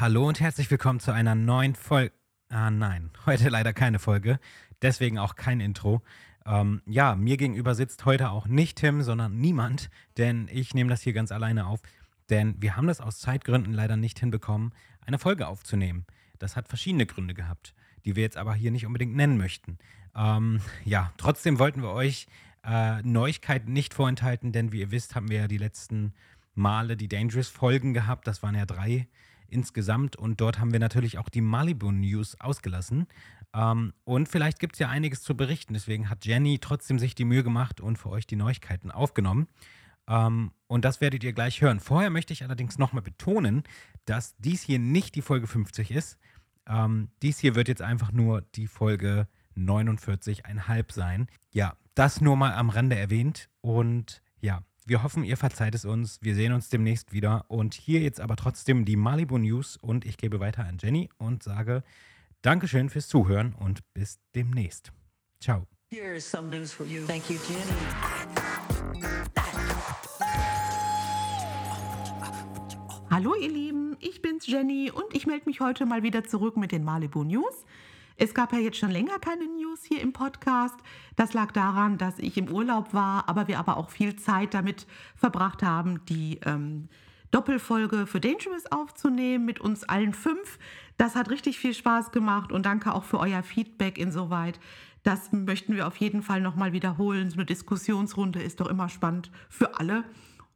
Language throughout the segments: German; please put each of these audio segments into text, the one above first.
Hallo und herzlich willkommen zu einer neuen Folge. Ah nein, heute leider keine Folge, deswegen auch kein Intro. Ähm, ja, mir gegenüber sitzt heute auch nicht Tim, sondern niemand, denn ich nehme das hier ganz alleine auf. Denn wir haben das aus Zeitgründen leider nicht hinbekommen, eine Folge aufzunehmen. Das hat verschiedene Gründe gehabt, die wir jetzt aber hier nicht unbedingt nennen möchten. Ähm, ja, trotzdem wollten wir euch äh, Neuigkeiten nicht vorenthalten, denn wie ihr wisst, haben wir ja die letzten Male die Dangerous-Folgen gehabt. Das waren ja drei insgesamt und dort haben wir natürlich auch die Malibu News ausgelassen. Ähm, und vielleicht gibt es ja einiges zu berichten. Deswegen hat Jenny trotzdem sich die Mühe gemacht und für euch die Neuigkeiten aufgenommen. Ähm, und das werdet ihr gleich hören. Vorher möchte ich allerdings nochmal betonen, dass dies hier nicht die Folge 50 ist. Ähm, dies hier wird jetzt einfach nur die Folge 49,5 sein. Ja, das nur mal am Rande erwähnt. Und ja, wir hoffen, ihr verzeiht es uns. Wir sehen uns demnächst wieder. Und hier jetzt aber trotzdem die Malibu News. Und ich gebe weiter an Jenny und sage Dankeschön fürs Zuhören und bis demnächst. Ciao. Here is some news for you. Thank you, Jenny. Hallo ihr Lieben, ich bin's Jenny und ich melde mich heute mal wieder zurück mit den Malibu News. Es gab ja jetzt schon länger keine News hier im Podcast. Das lag daran, dass ich im Urlaub war, aber wir aber auch viel Zeit damit verbracht haben, die ähm, Doppelfolge für Dangerous aufzunehmen mit uns allen fünf. Das hat richtig viel Spaß gemacht und danke auch für euer Feedback insoweit. Das möchten wir auf jeden Fall nochmal wiederholen. So eine Diskussionsrunde ist doch immer spannend für alle.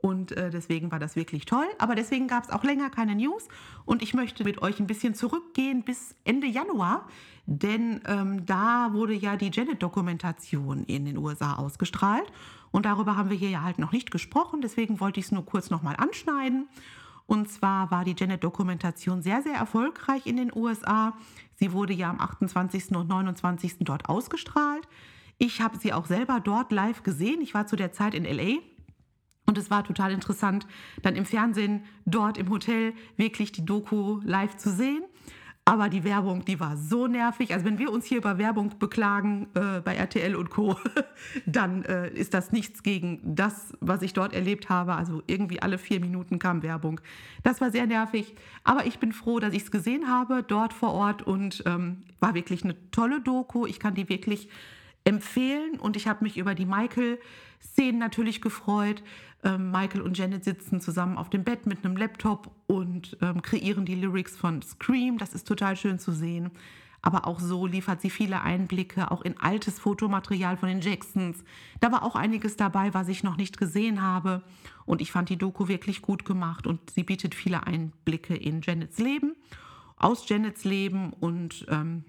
Und äh, deswegen war das wirklich toll. Aber deswegen gab es auch länger keine News. Und ich möchte mit euch ein bisschen zurückgehen bis Ende Januar. Denn ähm, da wurde ja die Janet-Dokumentation in den USA ausgestrahlt. Und darüber haben wir hier ja halt noch nicht gesprochen. Deswegen wollte ich es nur kurz nochmal anschneiden. Und zwar war die Janet-Dokumentation sehr, sehr erfolgreich in den USA. Sie wurde ja am 28. und 29. dort ausgestrahlt. Ich habe sie auch selber dort live gesehen. Ich war zu der Zeit in LA und es war total interessant, dann im Fernsehen dort im Hotel wirklich die Doku live zu sehen. Aber die Werbung, die war so nervig. Also wenn wir uns hier über Werbung beklagen äh, bei RTL und Co., dann äh, ist das nichts gegen das, was ich dort erlebt habe. Also irgendwie alle vier Minuten kam Werbung. Das war sehr nervig. Aber ich bin froh, dass ich es gesehen habe dort vor Ort und ähm, war wirklich eine tolle Doku. Ich kann die wirklich empfehlen und ich habe mich über die Michael-Szenen natürlich gefreut. Ähm, Michael und Janet sitzen zusammen auf dem Bett mit einem Laptop und ähm, kreieren die Lyrics von Scream. Das ist total schön zu sehen. Aber auch so liefert sie viele Einblicke, auch in altes Fotomaterial von den Jacksons. Da war auch einiges dabei, was ich noch nicht gesehen habe. Und ich fand die Doku wirklich gut gemacht und sie bietet viele Einblicke in Janets Leben, aus Janets Leben und ähm,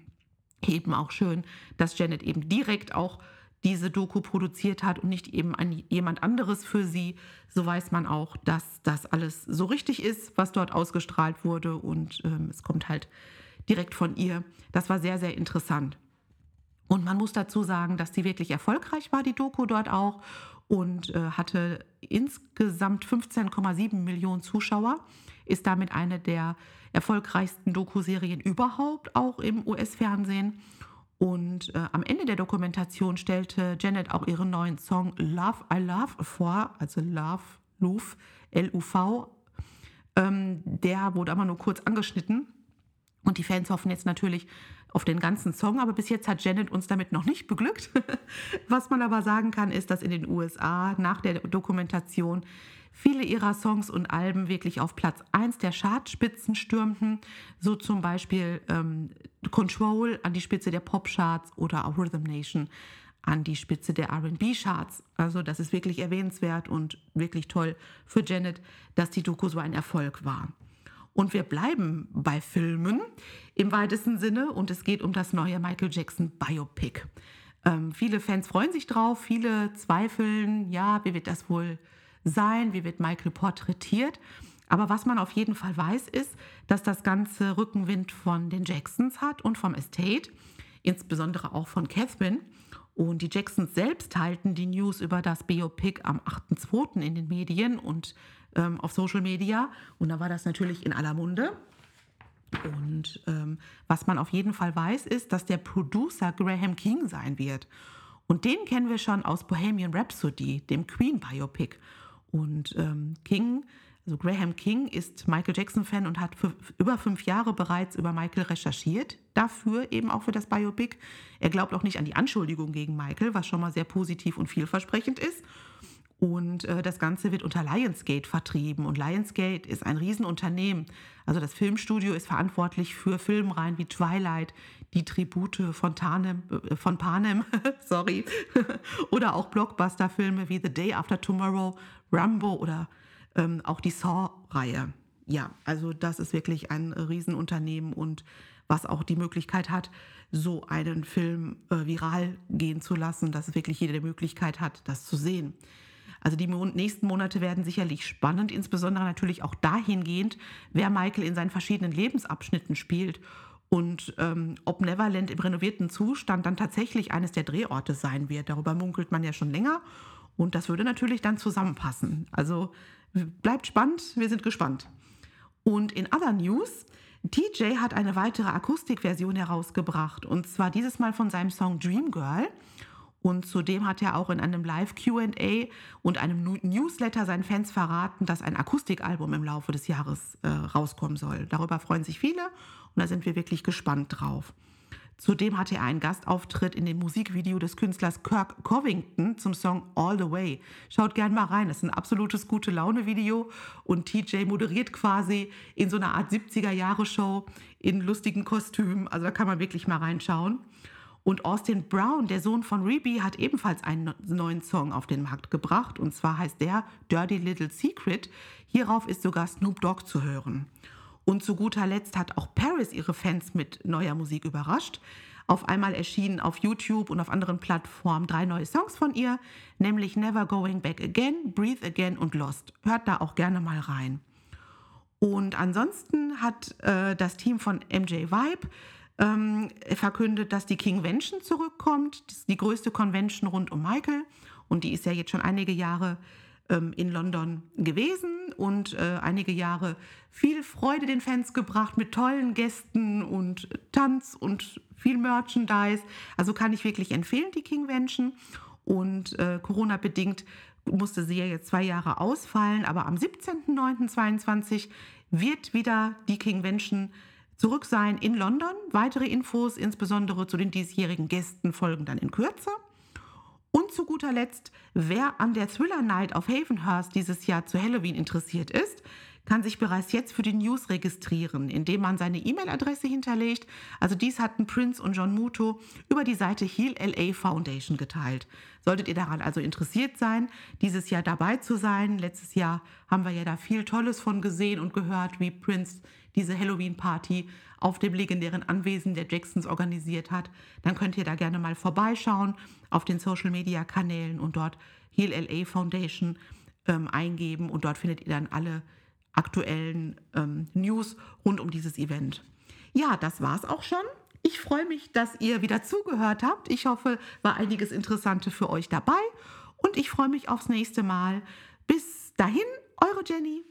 eben auch schön, dass Janet eben direkt auch diese Doku produziert hat und nicht eben an jemand anderes für sie. So weiß man auch, dass das alles so richtig ist, was dort ausgestrahlt wurde und ähm, es kommt halt direkt von ihr. Das war sehr, sehr interessant. Und man muss dazu sagen, dass die wirklich erfolgreich war, die Doku dort auch und äh, hatte insgesamt 15,7 Millionen Zuschauer, ist damit eine der erfolgreichsten Dokuserien überhaupt, auch im US-Fernsehen. Und äh, am Ende der Dokumentation stellte Janet auch ihren neuen Song Love I Love vor, also Love, Luf, L-U-V. Ähm, der wurde aber nur kurz angeschnitten. Und die Fans hoffen jetzt natürlich auf den ganzen Song, aber bis jetzt hat Janet uns damit noch nicht beglückt. Was man aber sagen kann, ist, dass in den USA nach der Dokumentation viele ihrer Songs und Alben wirklich auf Platz 1 der Chartspitzen stürmten, so zum Beispiel ähm, Control an die Spitze der Pop-Charts oder auch Rhythm Nation an die Spitze der RB-Charts. Also das ist wirklich erwähnenswert und wirklich toll für Janet, dass die Doku so ein Erfolg war. Und wir bleiben bei Filmen im weitesten Sinne und es geht um das neue Michael Jackson Biopic. Ähm, viele Fans freuen sich drauf, viele zweifeln, ja, wie wird das wohl sein, wie wird Michael porträtiert. Aber was man auf jeden Fall weiß, ist, dass das ganze Rückenwind von den Jacksons hat und vom Estate, insbesondere auch von Catherine. Und die Jacksons selbst teilten die News über das Biopic am 8.2. in den Medien und ähm, auf Social Media. Und da war das natürlich in aller Munde. Und ähm, was man auf jeden Fall weiß, ist, dass der Producer Graham King sein wird. Und den kennen wir schon aus Bohemian Rhapsody, dem Queen Biopic. Und ähm, King Also Graham King ist Michael Jackson-Fan und hat für über fünf Jahre bereits über Michael recherchiert, dafür eben auch für das Biopic. Er glaubt auch nicht an die Anschuldigung gegen Michael, was schon mal sehr positiv und vielversprechend ist. Und äh, das Ganze wird unter Lionsgate vertrieben. Und Lionsgate ist ein Riesenunternehmen. Also das Filmstudio ist verantwortlich für Filmreihen wie Twilight, die Tribute von, Tanem, äh, von Panem, sorry, oder auch Blockbuster-Filme wie The Day After Tomorrow, Rambo oder ähm, auch die Saw-Reihe. Ja, also das ist wirklich ein Riesenunternehmen und was auch die Möglichkeit hat, so einen Film äh, viral gehen zu lassen, dass wirklich jeder die Möglichkeit hat, das zu sehen. Also die nächsten Monate werden sicherlich spannend, insbesondere natürlich auch dahingehend, wer Michael in seinen verschiedenen Lebensabschnitten spielt und ähm, ob Neverland im renovierten Zustand dann tatsächlich eines der Drehorte sein wird. Darüber munkelt man ja schon länger und das würde natürlich dann zusammenpassen. Also bleibt spannend, wir sind gespannt. Und in Other News, TJ hat eine weitere Akustikversion herausgebracht und zwar dieses Mal von seinem Song Dream Girl. Und zudem hat er auch in einem Live-QA und einem Newsletter seinen Fans verraten, dass ein Akustikalbum im Laufe des Jahres äh, rauskommen soll. Darüber freuen sich viele und da sind wir wirklich gespannt drauf. Zudem hatte er einen Gastauftritt in dem Musikvideo des Künstlers Kirk Covington zum Song All the Way. Schaut gern mal rein, das ist ein absolutes gute Laune-Video und TJ moderiert quasi in so einer Art 70er-Jahre-Show in lustigen Kostümen. Also da kann man wirklich mal reinschauen. Und Austin Brown, der Sohn von Reby, hat ebenfalls einen neuen Song auf den Markt gebracht. Und zwar heißt der Dirty Little Secret. Hierauf ist sogar Snoop Dogg zu hören. Und zu guter Letzt hat auch Paris ihre Fans mit neuer Musik überrascht. Auf einmal erschienen auf YouTube und auf anderen Plattformen drei neue Songs von ihr, nämlich Never Going Back Again, Breathe Again und Lost. Hört da auch gerne mal rein. Und ansonsten hat äh, das Team von MJ Vibe ähm, verkündet, dass die Kingvention zurückkommt. Das ist die größte Convention rund um Michael und die ist ja jetzt schon einige Jahre ähm, in London gewesen und äh, einige Jahre viel Freude den Fans gebracht mit tollen Gästen und Tanz und viel Merchandise. Also kann ich wirklich empfehlen, die Kingvention. Und äh, Corona-bedingt musste sie ja jetzt zwei Jahre ausfallen, aber am 17.09.22 wird wieder die Kingvention zurück sein in London. Weitere Infos, insbesondere zu den diesjährigen Gästen, folgen dann in Kürze. Und zu guter Letzt, wer an der Thriller Night auf Havenhurst dieses Jahr zu Halloween interessiert ist, kann sich bereits jetzt für die News registrieren, indem man seine E-Mail-Adresse hinterlegt. Also dies hatten Prince und John Muto über die Seite Heal LA Foundation geteilt. Solltet ihr daran also interessiert sein, dieses Jahr dabei zu sein, letztes Jahr haben wir ja da viel Tolles von gesehen und gehört, wie Prince diese Halloween-Party auf dem legendären Anwesen der Jacksons organisiert hat, dann könnt ihr da gerne mal vorbeischauen auf den Social-Media-Kanälen und dort Heal LA Foundation ähm, eingeben und dort findet ihr dann alle aktuellen ähm, News rund um dieses Event. Ja, das war's auch schon. Ich freue mich, dass ihr wieder zugehört habt. Ich hoffe, war einiges Interessante für euch dabei und ich freue mich aufs nächste Mal. Bis dahin, eure Jenny.